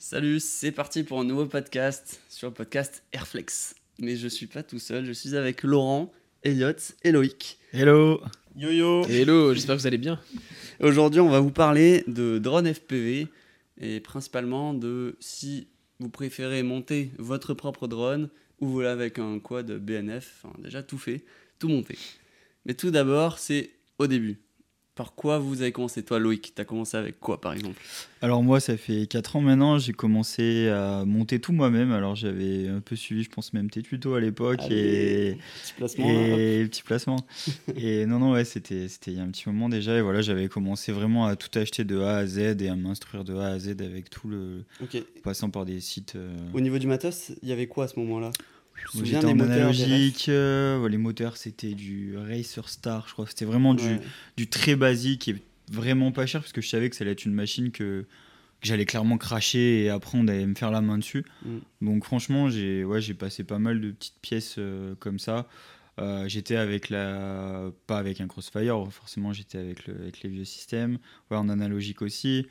Salut, c'est parti pour un nouveau podcast sur le podcast Airflex. Mais je suis pas tout seul, je suis avec Laurent, Elliot et Loïc. Hello Yo-yo Hello, j'espère que vous allez bien. Aujourd'hui, on va vous parler de drone FPV et principalement de si vous préférez monter votre propre drone ou voler avec un quad BNF, enfin déjà tout fait, tout monté. Mais tout d'abord, c'est au début. Par quoi vous avez commencé Toi, Loïc, t'as commencé avec quoi par exemple? Alors moi, ça fait 4 ans maintenant, j'ai commencé à monter tout moi-même. Alors j'avais un peu suivi, je pense même tes tutos à l'époque et Petit placement. et petit placement. et non non ouais, c'était il y a un petit moment déjà et voilà, j'avais commencé vraiment à tout acheter de A à Z et à m'instruire de A à Z avec tout le Ok. en passant par des sites euh, Au niveau du matos, il y avait quoi à ce moment-là? Je me souviens des moteurs, des euh, les moteurs c'était du Racer Star, je crois. C'était vraiment du, Ouais. du très basique et vraiment pas cher parce que je savais que ça allait être une machine que, que j'allais clairement cracher et après on allait me faire la main dessus. Mm. Donc franchement, j'ai ouais, passé pas mal de petites pièces euh, comme ça. Euh, j'étais avec la pas avec un Crossfire, forcément j'étais avec, le, avec les vieux systèmes, ouais, en analogique aussi.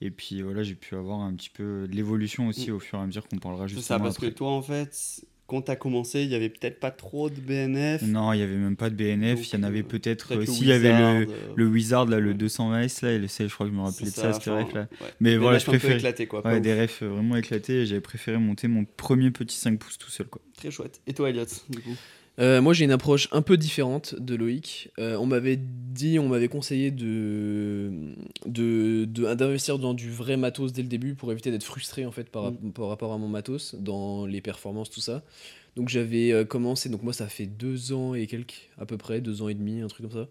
Et puis voilà, j'ai pu avoir un petit peu de l'évolution aussi au fur et à mesure qu'on parlera C'est juste ça, parce que toi, en fait, quand t'as commencé, il y avait peut-être pas trop de BNF. Non, il y avait même pas de BNF, il y en avait euh, peut-être. peut-être euh, S'il y avait le, Wizard, euh, le Wizard, là, le ouais. 220S, là, et le C, je crois que je me rappelais de ça, c'était que là. ouais. Mais Des voilà, je préfère. quoi. Ouais, des refs vraiment éclatés, et j'avais préféré monter mon premier petit 5 pouces tout seul, quoi. Très chouette. Et toi, Elliot, du coup? Euh, moi, j'ai une approche un peu différente de Loïc. Euh, on m'avait dit, on m'avait conseillé de d'investir dans du vrai matos dès le début pour éviter d'être frustré en fait par, Mm. par rapport à mon matos, dans les performances, tout ça. Donc j'avais euh, commencé, donc moi ça fait deux ans et quelques, à peu près, deux ans et demi, un truc comme ça,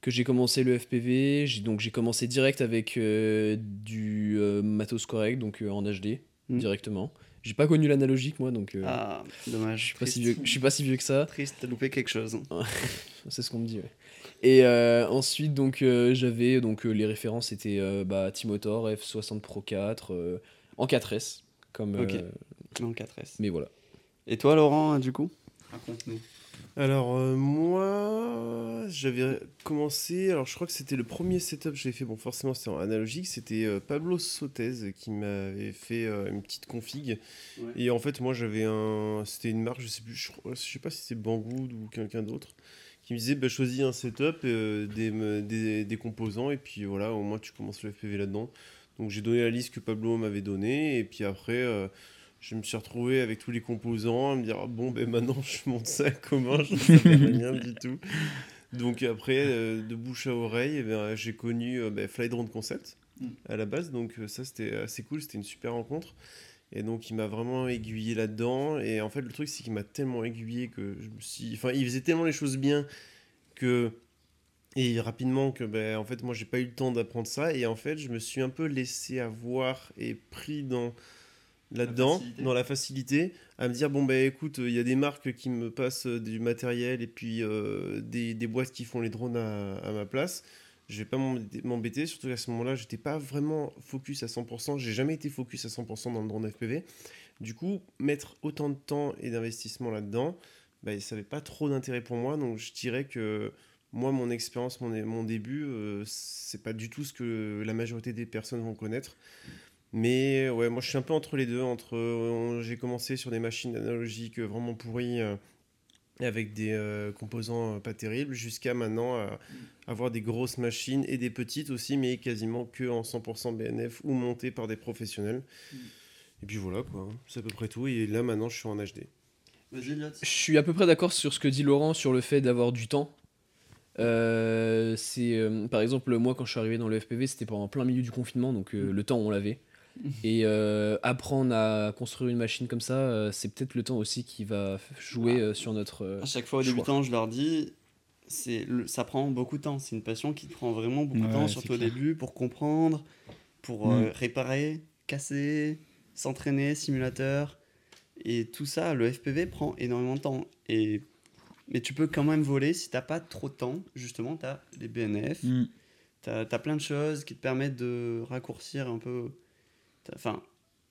que j'ai commencé le FPV. Donc j'ai commencé direct avec euh, du matos correct, donc en HD, Mm. directement. J'ai pas connu l'analogique moi, donc euh, Ah, dommage. je suis pas si vieux- je suis pas si vieux que ça. Triste, t'as loupé quelque chose. C'est ce qu'on me dit, ouais. Et euh, ensuite, donc, euh, j'avais donc euh, les références c'était euh, bah, Timotor F60 Pro 4 euh, en 4S, comme. Ok. euh, Non, 4S. mais voilà. Et toi, Laurent, du coup? Raconte-nous. Alors euh, moi, j'avais commencé, alors je crois que c'était le premier setup que j'ai fait, bon forcément c'était en analogique, c'était euh, Pablo Sotez qui m'avait fait euh, une petite config. Ouais. Et en fait moi j'avais un, c'était une marque, je sais plus, je, sais pas si c'est Banggood ou quelqu'un d'autre, qui me disait bah, choisis un setup, des, des, des composants et puis voilà, au moins tu commences le FPV là-dedans. Donc j'ai donné la liste que Pablo m'avait donnée et puis après... je me suis retrouvé avec tous les composants à me dire ah bon ben maintenant je monte ça comment je ne savais rien du tout. Donc après euh, de bouche à oreille eh ben, j'ai connu euh, ben, Fly Drone Concept Mm. à la base. Donc euh, ça c'était assez cool c'était une super rencontre. Et donc il m'a vraiment aiguillé là-dedans. Et en fait le truc c'est qu'il m'a tellement aiguillé que je me suis enfin il faisait tellement les choses bien que et rapidement que ben en fait moi j'ai pas eu le temps d'apprendre ça. Et en fait je me suis un peu laissé avoir et pris dans là-dedans dans la facilité à me dire bon ben écoute il y a des marques qui me passent euh, du matériel et puis euh, des, des boîtes qui font les drones à, à ma place. Je vais pas m'embêter- m'embêter. Surtout qu'à ce moment-là j'étais pas vraiment focus à 100% j'ai jamais été focus à 100% dans le drone FPV du coup mettre autant de temps et d'investissement là-dedans bah, ça n'avait pas trop d'intérêt pour moi. Donc je dirais que moi, mon expérience, mon, mon début, euh, c'est pas du tout ce que la majorité des personnes vont connaître. Mais ouais, moi je suis un peu entre les deux. Entre, euh, j'ai commencé sur des machines analogiques euh, vraiment pourries, euh, avec des euh, composants pas terribles, jusqu'à maintenant euh, avoir des grosses machines et des petites aussi, mais quasiment que en 100% BNF ou montées par des professionnels. Mm. Et puis voilà quoi, c'est à peu près tout. Et là maintenant je suis en HD. Je suis à peu près d'accord sur ce que dit Laurent sur le fait d'avoir du temps. Euh, c'est euh, par exemple moi quand je suis arrivé dans le FPV c'était pendant plein milieu du confinement donc euh, le temps on l'avait et euh, apprendre à construire une machine comme ça euh, c'est peut-être le temps aussi qui va jouer euh, sur notre euh, À chaque fois aux choix. débutants, je leur dis, c'est le- ça prend beaucoup de temps. C'est une passion qui te prend vraiment beaucoup de Ouais, temps, c'est surtout au clair. début, pour comprendre, pour euh, Mm. réparer, casser, s'entraîner, simulateur. Et tout ça, le FPV prend énormément de temps. Et... Mais tu peux quand même voler si t'as pas trop de temps. Justement, tu as les BNF, Mm. tu as, plein de choses qui te permettent de raccourcir un peu. Enfin,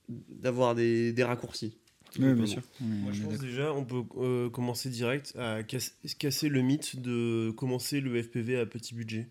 d'avoir des, des raccourcis. Oui, bien sûr. Moi, je pense déjà, on peut euh, commencer direct à casse- casser le mythe de commencer le FPV à petit budget.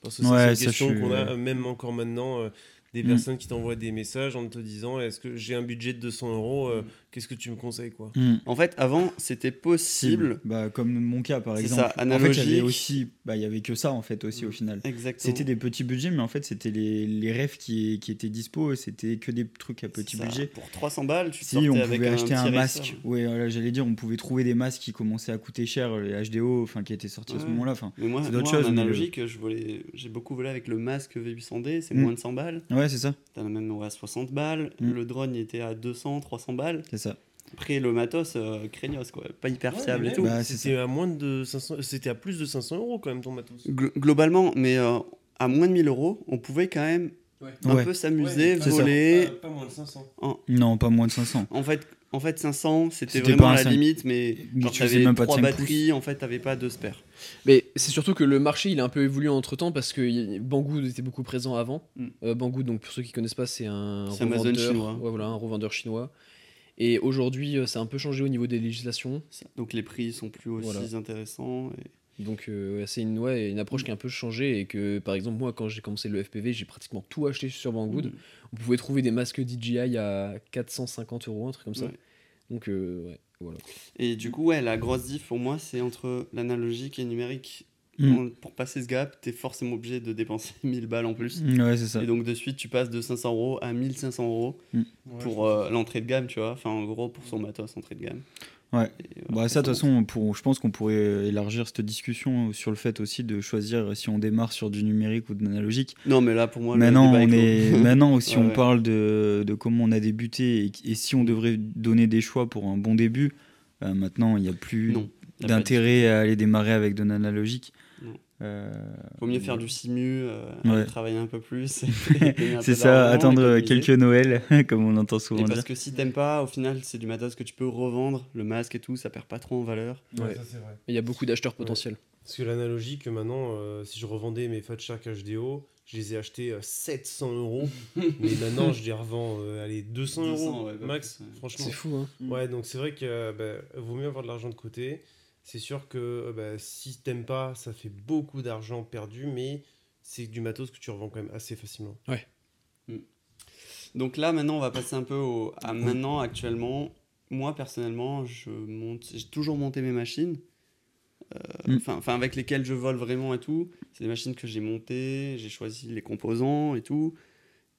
Parce que ça, Ouais, c'est une question qu'on a, même encore maintenant. euh, des Mm. personnes qui t'envoient des messages en te disant est-ce que j'ai un budget de 200 euros, euh, qu'est-ce que tu me conseilles quoi Hmm. En fait, avant, c'était possible. Bah, comme mon cas par C'est exemple. ça, en fait, il analogique. aussi, bah, il y avait que ça en fait aussi au final. Exactement. C'était des petits budgets, mais en fait, c'était les, les rêves qui, qui étaient dispo. C'était que des trucs à petit budget. Pour 300 balles, tu Si sortais on avec pouvait acheter un masque, ouais, voilà, j'allais dire, on pouvait trouver des masques qui commençaient à coûter cher, les HDO, enfin qui étaient sortis à ce moment-là. Enfin, Mais moi, d'autres choses, mais analogique, je volais- j'ai beaucoup volé avec le masque V800D, c'est Mm. moins de 100 balles. ouais, c'est ça, T'en as même ouais, à 60 balles. Mm. Le drone, il était à 200, 300 balles. Après, le matos, euh, craignos, quoi. Pas hyper Ouais, fiable et tout. Bah, c'était à moins de 500 c'était à plus de 500 euros quand même ton matos Glo- globalement, mais euh, à moins de 1000 euros, on pouvait quand même un Ouais. peu s'amuser, voler. pas, pas moins de 500 Non, pas moins de 500. En fait, en fait 500, c'était C'était vraiment la limite, mais genre, tu t'avais même pas de trois 5 batteries, en fait, t'avais pas deux spares. Mais c'est surtout que le marché il a un peu évolué entre temps parce que Banggood était beaucoup présent avant. Mm. Euh, Banggood, donc pour ceux qui connaissent pas, c'est un C'est Amazon revendeur, chinois. ouais, voilà, un revendeur chinois. Et aujourd'hui, euh, ça a un peu changé au niveau des législations. Donc les prix sont plus aussi Voilà. intéressants. et- Donc euh, c'est une, ouais, une approche qui a un peu changé et que par exemple moi quand j'ai commencé le FPV j'ai pratiquement tout acheté sur Banggood. Mm. On pouvait trouver des masques DJI à 450 euros, un truc comme ça. Ouais. Donc euh, ouais, voilà. Et du coup, ouais, la grosse diff pour moi, c'est entre l'analogique et le numérique. Mm. Pour passer ce gap, t'es forcément obligé de dépenser 1000 balles en plus. Ouais, c'est ça. Et donc de suite, tu passes de 500 euros à 1500 euros pour euh, l'entrée de gamme, tu vois. Enfin, en gros, pour son matos, entrée de gamme. Ouais. Et, euh, Bah, ça, de toute façon, pour, je pense qu'on pourrait élargir cette discussion sur le fait aussi de choisir si on démarre sur du numérique ou de l'analogique. Non, mais là, pour moi, le Maintenant, on est maintenant, si Ouais, on ouais. parle de, de comment on a débuté et, et si on devrait donner des choix pour un bon début, euh, maintenant, il n'y a plus d'intérêt à aller démarrer avec de l'analogique. Euh, Vaut mieux faire du simu, euh, Ouais. travailler un peu plus. et C'est ça, attendre économiser. quelques Noëls, comme on entend Et souvent parce dire. que si t'aimes pas, au final, c'est du matos que tu peux revendre, le masque et tout, ça perd pas trop en valeur. Ouais, Ouais. ça c'est vrai. Il y a beaucoup d'acheteurs potentiels. Parce que l'analogique, maintenant, euh, si je revendais mes Fat Shark HDO, je les ai achetés euh, 700 euros. mais maintenant, je les revends euh, allez, 200 euros 200, ouais, max, ouais. franchement. C'est fou hein. Ouais, donc c'est vrai que euh, bah, vaut mieux avoir de l'argent de côté. C'est sûr que euh, bah, si t'aimes pas, ça fait beaucoup d'argent perdu, mais c'est du matos que tu revends quand même assez facilement. Donc là, maintenant, on va passer un peu au, à maintenant, actuellement. Moi, personnellement, je monte, j'ai toujours monté mes machines. euh, Mm. Enfin, enfin, avec lesquelles je vole vraiment et tout. C'est des machines que j'ai montées, j'ai choisi les composants et tout.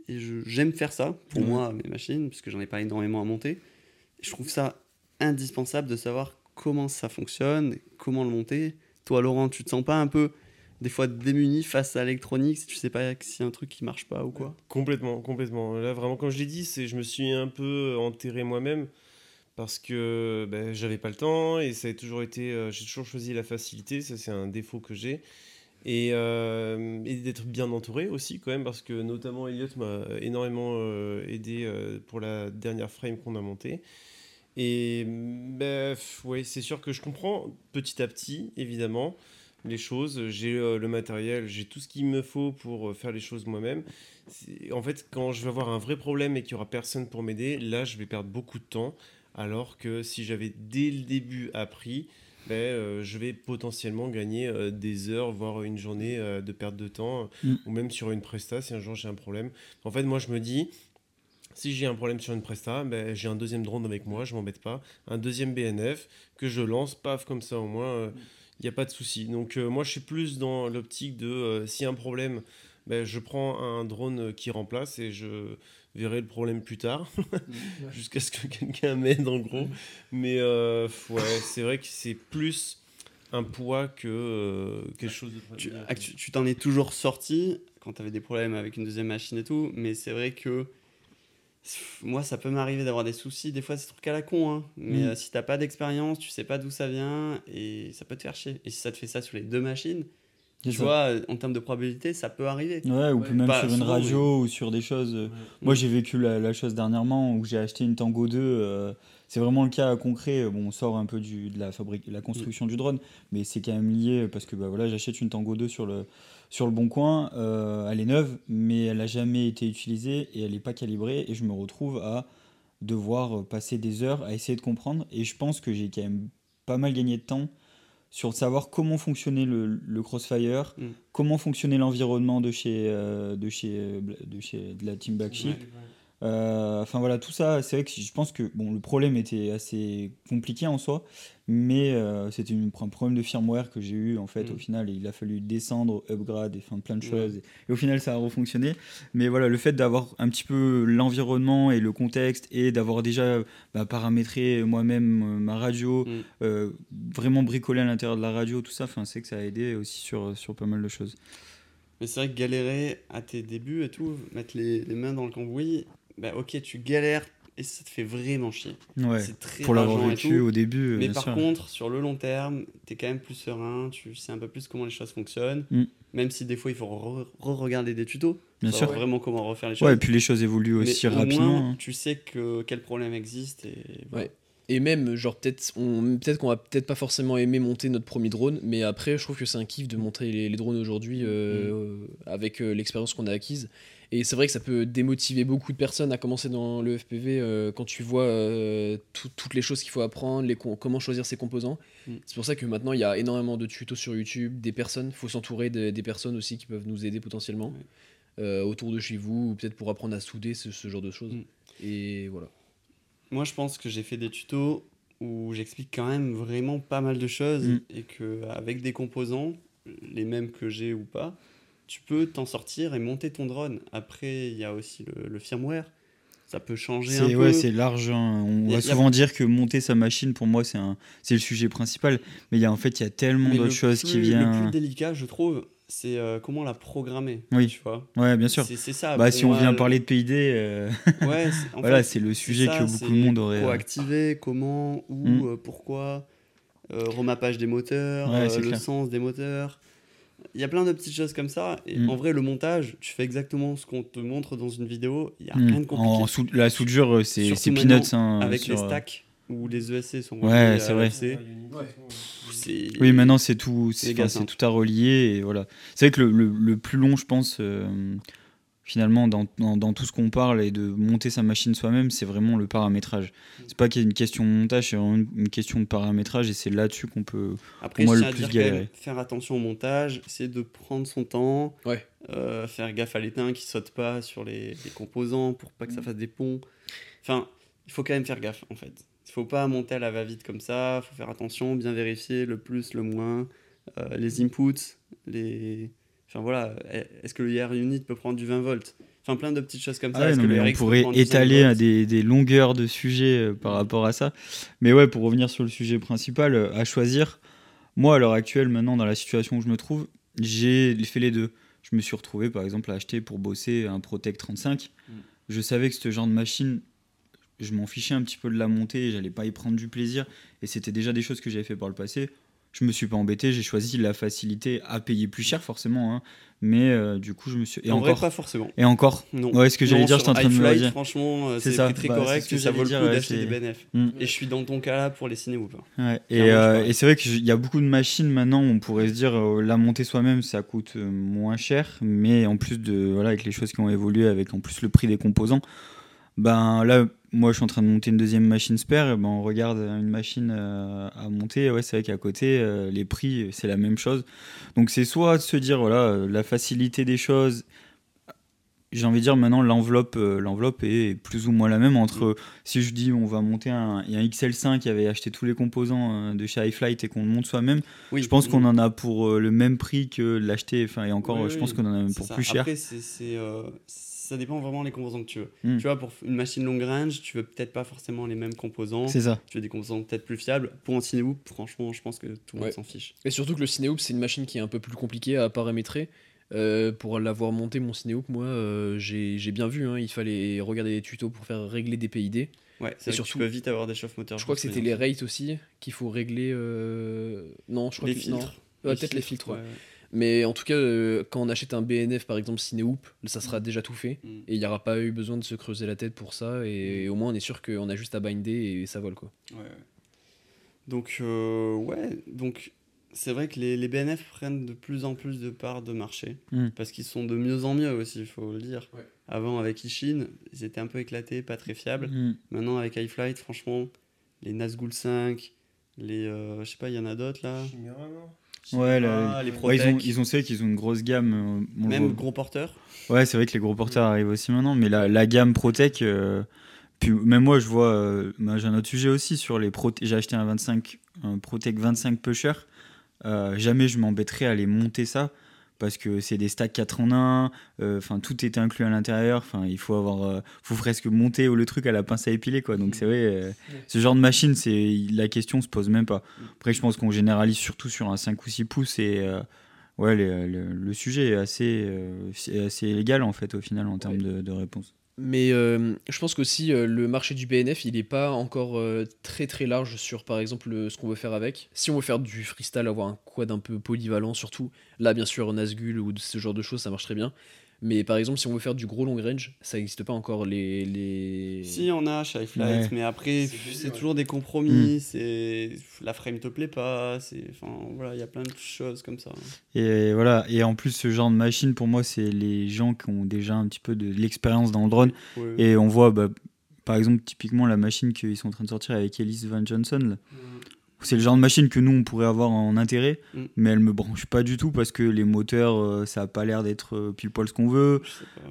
Et j'aime faire ça, pour Ouais. moi, mes machines, parce que j'en ai pas énormément à monter. Et je trouve ça indispensable de savoir comment ça fonctionne, comment le monter. Toi, Laurent, tu te sens pas un peu, des fois, démuni face à l'électronique, si tu sais pas si y un truc qui marche pas ou quoi? Complètement, complètement. Là, vraiment, comme je l'ai dit, c'est, je me suis un peu enterré moi-même parce que ben, j'avais pas le temps et ça a toujours été, euh, j'ai toujours choisi la facilité. Ça, c'est un défaut que j'ai. Et, euh, d'être bien entouré aussi, quand même, parce que notamment Elliot m'a énormément euh, aidé pour la dernière frame qu'on a montée. Et ben, oui, c'est sûr que je comprends petit à petit, évidemment, les choses. J'ai euh, le matériel, j'ai tout ce qu'il me faut pour euh, faire les choses moi-même. En fait, quand je vais avoir un vrai problème et qu'il y aura personne pour m'aider, là, je vais perdre beaucoup de temps. Alors que si j'avais dès le début appris, euh, je vais potentiellement gagner des heures, voire une journée de perte de temps, Mm. ou même sur une presta si un jour j'ai un problème. En fait, moi, je me dis, si j'ai un problème sur une presta, ben, j'ai un deuxième drone avec moi, je m'embête pas, un deuxième BNF que je lance, paf, comme ça au moins, euh, il n'y a pas de souci. Donc euh, moi, je suis plus dans l'optique de, euh, s'il y a un problème, ben, je prends un drone qui remplace et je verrai le problème plus tard, jusqu'à ce que quelqu'un m'aide en gros. Mais euh, ouais, c'est vrai que c'est plus un poids que euh, quelque chose de tu t'en es toujours sorti quand tu avais des problèmes avec une deuxième machine et tout, mais c'est vrai que moi, ça peut m'arriver d'avoir des soucis. Des fois, c'est truc à la con, hein. mais Mm. euh, si t'as pas d'expérience, tu sais pas d'où ça vient et ça peut te faire chier. Et si ça te fait ça sur les deux machines, tu ça. vois, euh, en termes de probabilité, ça peut arriver. Ouais, ou Ouais. même Pas sur une radio ou sur des choses. euh, Moi, j'ai vécu la, la chose dernièrement où j'ai acheté une Tango 2. euh, c'est vraiment le cas concret. Bon, on sort un peu du, de la, fabrique, la construction du drone, mais c'est quand même lié parce que bah, voilà, j'achète une Tango 2 sur le, sur le bon coin. euh, elle est neuve, mais elle n'a jamais été utilisée et elle n'est pas calibrée. Et je me retrouve à devoir passer des heures à essayer de comprendre. Et je pense que j'ai quand même pas mal gagné de temps sur savoir comment fonctionnait le, le Crossfire, Mm. comment fonctionnait l'environnement de chez, euh, de, chez, euh, de chez de la Team Backship. Euh, Enfin voilà, tout ça, c'est vrai que je pense que bon, le problème était assez compliqué en soi, mais euh, c'était un problème de firmware que j'ai eu en fait Mm. au final. Et il a fallu descendre, upgrade et enfin, plein de Ouais. choses. Et, et au final, ça a refonctionné. Mais voilà, le fait d'avoir un petit peu l'environnement et le contexte et d'avoir déjà bah, paramétré moi-même euh, ma radio, Mm. vraiment bricolé à l'intérieur de la radio, tout ça, enfin, c'est que ça a aidé aussi sur, sur pas mal de choses. Mais c'est vrai que galérer à tes débuts et tout, mettre les, les mains dans le cambouis, bah ok, tu galères et ça te fait vraiment chier. Ouais, C'est très pour l'avoir vécu tout. au début. Mais bien par sûr. contre, sur le long terme, t'es quand même plus serein, tu sais un peu plus comment les choses fonctionnent. Mm. Même si des fois il faut re- re-regarder des tutos, bien savoir sûr. vraiment comment refaire les choses. Ouais, et puis les choses évoluent Mais aussi au rapidement. moins, hein. tu sais que quel problème existe et voilà. Ouais. Et même, genre, peut-être on, peut qu'on va peut-être pas forcément aimer monter notre premier drone, mais après, je trouve que c'est un kiff de monter les, les drones aujourd'hui euh, avec euh, l'expérience qu'on a acquise. Et c'est vrai que ça peut démotiver beaucoup de personnes à commencer dans le FPV euh, quand tu vois euh, tout- toutes les choses qu'il faut apprendre, les comment choisir ses composants. Mm. C'est pour ça que maintenant, il y a énormément de tutos sur YouTube, des personnes, il faut s'entourer de- des personnes aussi qui peuvent nous aider potentiellement euh, autour de chez vous, ou peut-être pour apprendre à souder, ce, ce genre de choses. Mm. Et voilà. Moi, je pense que j'ai fait des tutos où j'explique quand même vraiment pas mal de choses Mm. et que avec des composants, les mêmes que j'ai ou pas, tu peux t'en sortir et monter ton drone. Après, il y a aussi le, le firmware. Ça peut changer un peu. c'est large. hein. On va a- souvent dire que monter sa machine, pour moi, c'est le sujet principal. Mais il y a en fait, il y a tellement le d'autres choses qui Le viennent. plus délicat, je trouve, c'est euh, comment la programmer. Oui. Tu vois. Ouais, bien sûr. C'est c'est ça. Bah, si on vient le- parler de PID, euh, Ouais, c'est- en voilà, c'est le sujet ça, que beaucoup de monde aurait. Euh, activer, comment, où, Mm. euh, pourquoi, euh, remappage des moteurs, Ouais, euh, le clair. sens des moteurs. Il y a plein de petites choses comme ça. Et Mm. en vrai, le montage, tu fais exactement ce qu'on te montre dans une vidéo. Il n'y a hmm. rien de compliqué. En sou- la soudure, euh, c'est peanuts. hein, Avec sur, les euh, stacks où les ESC sont Ouais, c'est vrai. l'EFC, c'est- Oui, maintenant c'est tout, c'est simple. tout à relier et voilà. C'est vrai que le, le- le plus long, je pense, euh, finalement, dans, dans- dans tout ce qu'on parle et de monter sa machine soi-même, c'est vraiment le paramétrage. C'est pas qu'il y a une question de montage, c'est vraiment une, une question de paramétrage et c'est là-dessus qu'on peut. Après, moi, le plus dire quand même, galéré. faire attention au montage, c'est de prendre son temps, Ouais. euh, faire gaffe à l'étain qui saute pas sur les, les composants pour pas que ça fasse des ponts. Enfin, il faut quand même faire gaffe en fait. Il faut pas monter à la va-vite comme ça, il faut faire attention, bien vérifier le plus, le moins, euh, les inputs, les. Enfin voilà, est-ce que le IR unit peut prendre du 20 volts? Enfin plein de petites choses comme ça. Ah non, que mais on pourrait prendre du 5 étaler à des, des longueurs de sujets euh, par rapport à ça. Mais ouais, pour revenir sur le sujet principal, euh, à choisir, moi à l'heure actuelle, maintenant dans la situation où je me trouve, j'ai fait les deux. Je me suis retrouvé par exemple à acheter pour bosser un Protect 35. Mm. Je savais que ce genre de machine, je m'en fichais un petit peu de la monter, j'allais pas y prendre du plaisir. Et c'était déjà des choses que j'avais fait par le passé. Je me suis pas embêté, j'ai choisi la facilité à payer plus cher forcément. hein. Mais euh, du coup, je me suis. Et En vrai, encore. pas forcément. Et encore. Non. Ouais, ce que j'allais dire, sur j'étais en train de me le dire. Franchement, euh, C'est très Bah, correct que ça vaut le j'allais coup dire, d'acheter des BNF. Mm. Et je suis dans ton cas là pour les ciné ou pas. Ouais, et, euh, je et c'est vrai qu'il y a beaucoup de machines maintenant, on pourrait se dire euh, la monter soi-même ça coûte moins cher, mais en plus de voilà avec les choses qui ont évolué, avec en plus le prix des composants, ben là moi je suis en train de monter une deuxième machine spare, et ben on regarde une machine euh, à monter, ouais c'est vrai qu'à côté euh, les prix c'est la même chose, donc c'est soit de se dire voilà euh, la facilité des choses j'ai envie de dire maintenant l'enveloppe euh, l'enveloppe est plus ou moins la même entre euh, si je dis on va monter un, il y a un XL5 qui avait acheté tous les composants euh, de chez iFlight et qu'on le monte soi-même Oui, je pense mm. qu'on en a pour euh, le même prix que l'acheter enfin et encore Oui, euh, je pense qu'on en a pour ça. plus cher. Après, c'est, c'est, euh, ça dépend vraiment des composants que tu veux. Mm. Tu vois, pour une machine long range, tu veux peut-être pas forcément les mêmes composants. c'est ça Tu veux des composants peut-être plus fiables. Pour un cinéhoop, franchement, je pense que tout le monde s'en fiche. Et surtout que le Cinehoop, c'est une machine qui est un peu plus compliquée à paramétrer. Euh, pour l'avoir monté, mon Cinehoop, moi, euh, j'ai bien vu. hein, il fallait regarder des tutos pour faire régler des PID. Ouais, c'est Et surtout. Tu peux vite avoir des chauffe-moteurs. Je crois que c'était les rates aussi qu'il faut régler. euh, Non, je crois Les que filtres. Ouais, peut-être les filtres. ouais. ouais. Mais en tout cas, euh, quand on achète un BNF, par exemple Cinehoop, ça sera déjà tout fait. Mm. Et il n'y aura pas eu besoin de se creuser la tête pour ça. Et, au moins, on est sûr qu'on a juste à binder et ça vole. quoi. Ouais, ouais. Donc, euh, ouais, donc c'est vrai que les, les BNF prennent de plus en plus de parts de marché Mm. parce qu'ils sont de mieux en mieux aussi, il faut le dire. Ouais. Avant, avec Ishin, ils étaient un peu éclatés, pas très fiables. Mm. Maintenant, avec iFlight, franchement, les Nazgul 5, Les, euh, je sais pas, il y en a d'autres là. Chimera, non? Ouais, la- les Ouais, ils, ont, ils ont c'est vrai qu'ils ont une grosse gamme. euh, on Même gros porteurs. Ouais, c'est vrai que les gros porteurs arrivent aussi maintenant, mais la, la gamme Protec, euh, puis même moi je vois, euh, bah, j'ai un autre sujet aussi sur les Protec. J'ai acheté un 25, un Protec 25 pusher. Euh, jamais je m'embêterai à les monter ça parce que c'est des stacks 4 en 1, euh, enfin tout est inclus à l'intérieur, enfin il faut avoir, euh, faut presque monter le truc à la pince à épiler quoi. Donc c'est vrai, euh, ce genre de machine, c'est la question se pose même pas. Après je pense qu'on généralise surtout sur un 5 ou 6 pouces et euh, ouais le, le- le sujet est assez, assez égal en fait au final en termes de, de réponse. Mais euh, je pense qu'aussi euh, le marché du BNF, il n'est pas encore euh, très très large sur par exemple euh, ce qu'on veut faire avec. Si on veut faire du freestyle, avoir un quad un peu polyvalent surtout, là bien sûr Nazgul ou ce genre de choses ça marche très bien. Mais par exemple si on veut faire du gros long range, ça n'existe pas encore les... les... Si, on a Shy Flight, Ouais. mais après, C'est c'est joli, ouais. toujours des compromis. C'est la frame te plaît pas. C'est, enfin, voilà, il y a plein de choses comme ça. Et voilà, et en plus ce genre de machine pour moi c'est les gens qui ont déjà un petit peu de l'expérience dans le drone Ouais. et on voit bah, par exemple typiquement la machine qu'ils sont en train de sortir avec Elise Van Johnson là. C'est le genre de machine que nous on pourrait avoir en intérêt, Mm. mais elle me branche pas du tout parce que les moteurs euh, ça a pas l'air d'être euh, pile poil ce qu'on veut.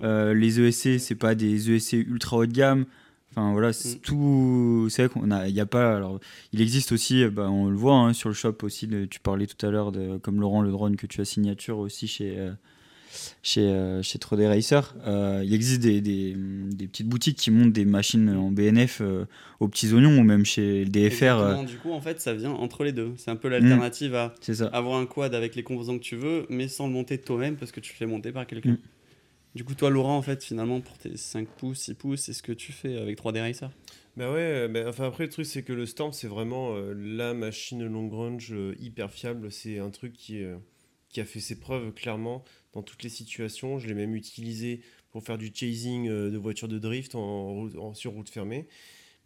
Euh, les ESC c'est pas des ESC ultra haut de gamme. Enfin voilà, c'est Mm. tout. C'est vrai qu'on a, il y a pas. Alors, il existe aussi, bah, on le voit hein, sur le shop aussi. de- tu parlais tout à l'heure de comme Laurent le drone que tu as signature aussi chez chez euh, chez Trode Racer. Euh, il existe des, des, des petites boutiques qui montent des machines en BNF euh, aux petits oignons ou même chez le DFR. euh, Du coup, en fait, ça vient entre les deux. C'est un peu l'alternative à c'est ça. avoir un quad avec les composants que tu veux, mais sans le monter toi-même parce que tu le fais monter par quelqu'un. Mm. Du coup, toi, Laurent, en fait, finalement, pour tes 5 pouces, 6 pouces, c'est ce que tu fais avec 3D Racer? Bah ouais, bah, enfin après le truc c'est que le Storm c'est vraiment euh, la machine long range euh, hyper fiable, c'est un truc qui, euh, qui a fait ses preuves clairement dans toutes les situations, je l'ai même utilisé pour faire du chasing euh, de voitures de drift en, sur route fermée.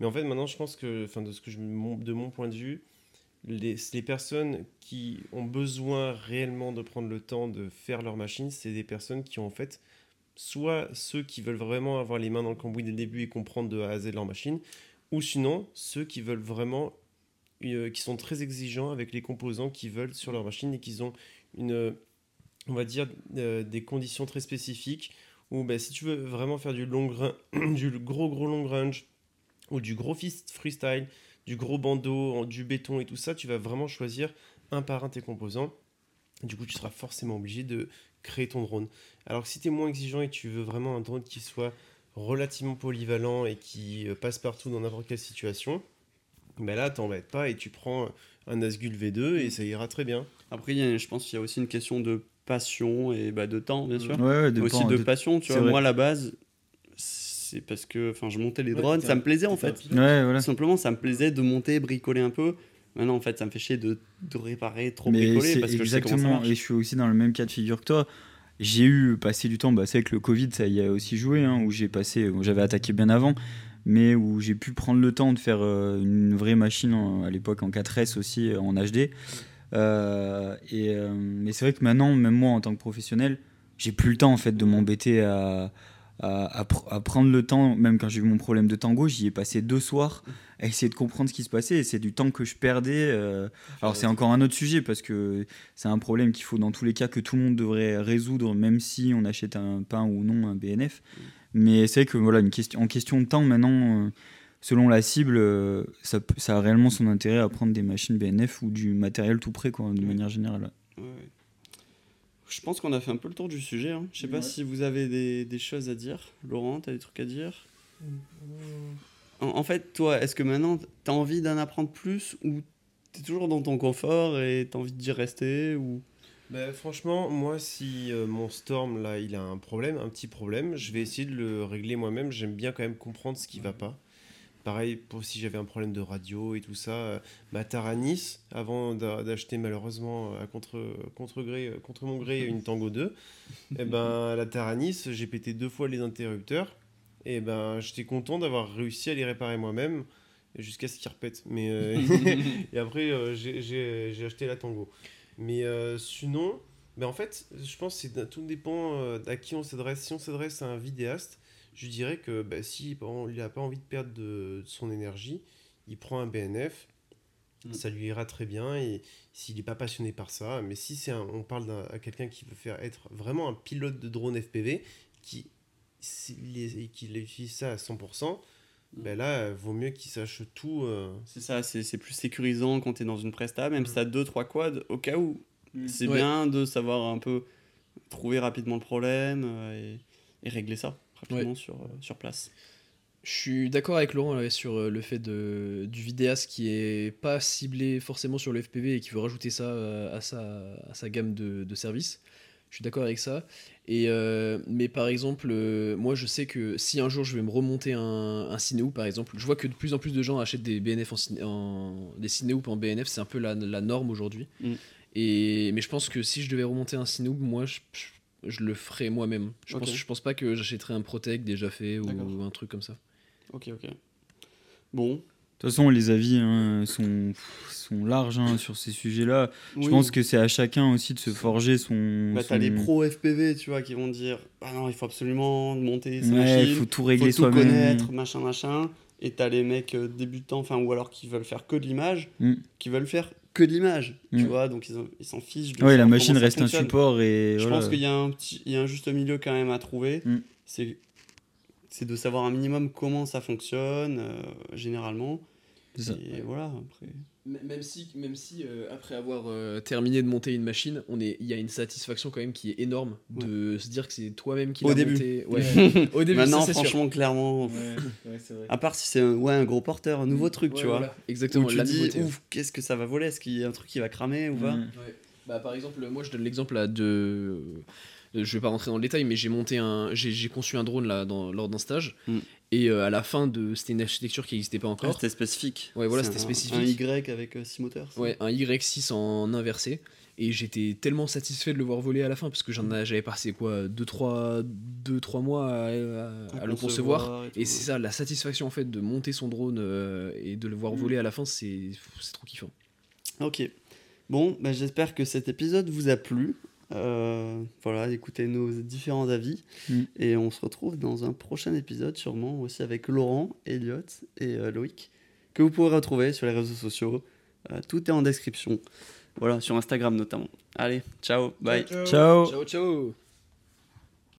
Mais en fait maintenant je pense que, de, ce que je, de mon point de vue, les, personnes qui ont besoin réellement de prendre le temps de faire leur machine, c'est des personnes qui ont en fait soit ceux qui veulent vraiment avoir les mains dans le cambouis dès le début et comprendre de A à Z leur machine, ou sinon ceux qui veulent vraiment, euh, qui sont très exigeants avec les composants qu'ils veulent sur leur machine et qui ont une, on va dire, euh, des conditions très spécifiques. Où bah, si tu veux vraiment faire du long du gros gros long range ou du gros freestyle, du gros bandeau, du béton et tout ça, tu vas vraiment choisir un par un tes composants. Du coup, tu seras forcément obligé de créer ton drone. Alors si tu es moins exigeant et tu veux vraiment un drone qui soit relativement polyvalent et qui euh, passe partout dans n'importe quelle situation, ben là, t'embêtes pas et tu prends un Asgul V2 et ça ira très bien. Après, je pense qu'il y a aussi une question de passion et bah, de temps, bien sûr. Ouais, ouais, de aussi de de- passion, tu vois. vrai. Moi, à la base, c'est parce que enfin, je montais les drones, ça me plaisait en fait. voilà. Tout simplement, ça me plaisait de monter, bricoler un peu. Maintenant, en fait, ça me fait chier de, de réparer, trop Mais bricoler parce que je sais comment ça exactement, marche. et je suis aussi dans le même cas de figure que toi. J'ai eu passé du temps, bah, c'est avec le Covid, ça y a aussi joué, hein, où j'ai passé, j'avais attaqué bien avant, mais où j'ai pu prendre le temps de faire euh, une vraie machine en- à l'époque en 4S aussi, en HD. Euh, et, euh, mais c'est vrai que maintenant, même moi en tant que professionnel, j'ai plus le temps en fait de m'embêter à, à, à pr- à prendre le temps, même quand j'ai eu mon problème de tango, j'y ai passé deux soirs à essayer de comprendre ce qui se passait, et c'est du temps que je perdais. euh, alors c'est encore un autre sujet parce que c'est un problème qu'il faut dans tous les cas que tout le monde devrait résoudre, même si on achète un pain ou non un BNF. Mais c'est vrai que voilà, une question, en question de temps maintenant, selon la cible, euh, ça, a réellement son intérêt à prendre des machines BNF ou du matériel tout prêt, quoi, de Ouais. manière générale. Ouais. Je pense qu'on a fait un peu le tour du sujet. Hein. Je sais pas Ouais. si vous avez des, des choses à dire. Laurent, tu as des trucs à dire? En, en fait, toi, est-ce que maintenant, tu as envie d'en apprendre plus ou tu es toujours dans ton confort et tu as envie d'y rester ou... Bah, franchement, moi, si euh, mon Storm, là, il a un problème, un petit problème, je vais essayer de le régler moi-même. J'aime bien quand même comprendre ce qui va pas. Pareil, pour si j'avais un problème de radio et tout ça, euh, ma Taranis, avant d'a- d'acheter malheureusement euh, à contre, contre, gré, euh, contre mon gré une Tango 2, et ben, la Taranis, j'ai pété deux fois les interrupteurs. Et ben, j'étais content d'avoir réussi à les réparer moi-même jusqu'à ce qu'ils repètent. Mais, euh, et après, euh, j'ai- acheté la Tango. Mais euh, sinon, mais en fait, je pense que tout dépend à qui on s'adresse. Si on s'adresse à un vidéaste, je dirais que bah, si il n'a pas envie de perdre de, de son énergie, il prend un BNF. Mm. ça lui ira très bien. Et s'il n'est pas passionné par ça, mais si c'est on parle d'un- à quelqu'un qui veut faire être vraiment un pilote de drone FPV, qui, s'il est- qu'il utilise ça à 100%, Mm. ben là, euh, vaut mieux qu'il sache tout. euh, C'est ça, c'est c'est plus sécurisant quand tu es dans une presta, même Mm. si tu as 2-3 quads, au cas où. C'est Ouais. bien de savoir un peu trouver rapidement le problème euh, et, et régler ça rapidement sur, euh, sur place. Je suis d'accord avec Laurent là, sur euh, le fait de, du vidéaste qui est pas ciblé forcément sur le FPV et qui veut rajouter ça euh, à sa, à sa gamme de, de services. Je suis d'accord avec ça. Et, euh, mais par exemple, euh, moi je sais que si un jour je vais me remonter un, un Cinehoop par exemple, je vois que de plus en plus de gens achètent des BNF en, ciné- en des en BNF, c'est un peu la, la norme aujourd'hui. Mm. Et mais je pense que si je devais remonter un Cinehoop, moi je, je, je le ferais moi-même. Je, pense, je pense pas que j'achèterais un Protect déjà fait ou un truc comme ça. Ok, ok. Bon. De toute façon, les avis hein, sont, sont larges hein, sur ces sujets-là. Je pense que c'est à chacun aussi de se forger son. Bah, t'as son- les pros FPV, tu vois, qui vont dire Ah non, il faut absolument monter sa Ouais, machine, il faut tout faut régler tout soi-même. connaître, machin, machin. Et t'as les mecs euh, débutants, enfin, ou alors qui veulent faire que de l'image, Mm. qui veulent faire que de l'image, tu Mm. vois, donc ils en- ils s'en fichent. de Ouais, la machine reste un support et. Je voilà. pense qu'il y, a un petit- il y a un juste milieu quand même à trouver. Mm. C'est c'est de savoir un minimum comment ça fonctionne, euh, généralement. Ça. Et voilà, après. Même si, même si euh, après avoir euh, terminé de monter une machine, on est, il y a une satisfaction quand même qui est énorme de se dire que c'est toi-même qui Au l'as début. monté. Ouais. Au début, Maintenant, ça, sûr. franchement, clairement. Ouais, vrai. À part si c'est un, ouais, un gros porteur, un nouveau truc, Ouais, tu vois. voilà. Exactement. Où tu dis, ouf, qu'est-ce que ça va voler? Est-ce qu'il y a un truc qui va cramer ou pas? Mm. Ouais. Bah, par exemple, moi je donne l'exemple là, de. Euh, Je vais pas rentrer dans le détail, mais j'ai monté un, j'ai conçu un drone là dans, lors d'un stage, Mm. et euh, à la fin de, c'était une architecture qui n'existait pas Ah, encore. C'était spécifique. Ouais, voilà, c'était un- spécifique. Un Y avec 6 moteurs. ça Ouais, un Y6 en inversé. Et j'étais tellement satisfait de le voir voler à la fin parce que j'en j'avais passé quoi 2-3 deux, trois mois à, à- à le concevoir. et c'est ça, la satisfaction en fait de monter son drone euh, et de le voir Mm. voler à la fin, c'est c'est trop kiffant. Ok. Bon, bah, j'espère que cet épisode vous a plu. Euh, voilà, écoutez nos différents avis. Mm. Et on se retrouve dans un prochain épisode, sûrement aussi avec Laurent, Elliot et euh, Loïc, que vous pourrez retrouver sur les réseaux sociaux. Euh, tout est en description. Voilà, sur Instagram notamment. Allez, ciao, bye. Ciao. Ciao, ciao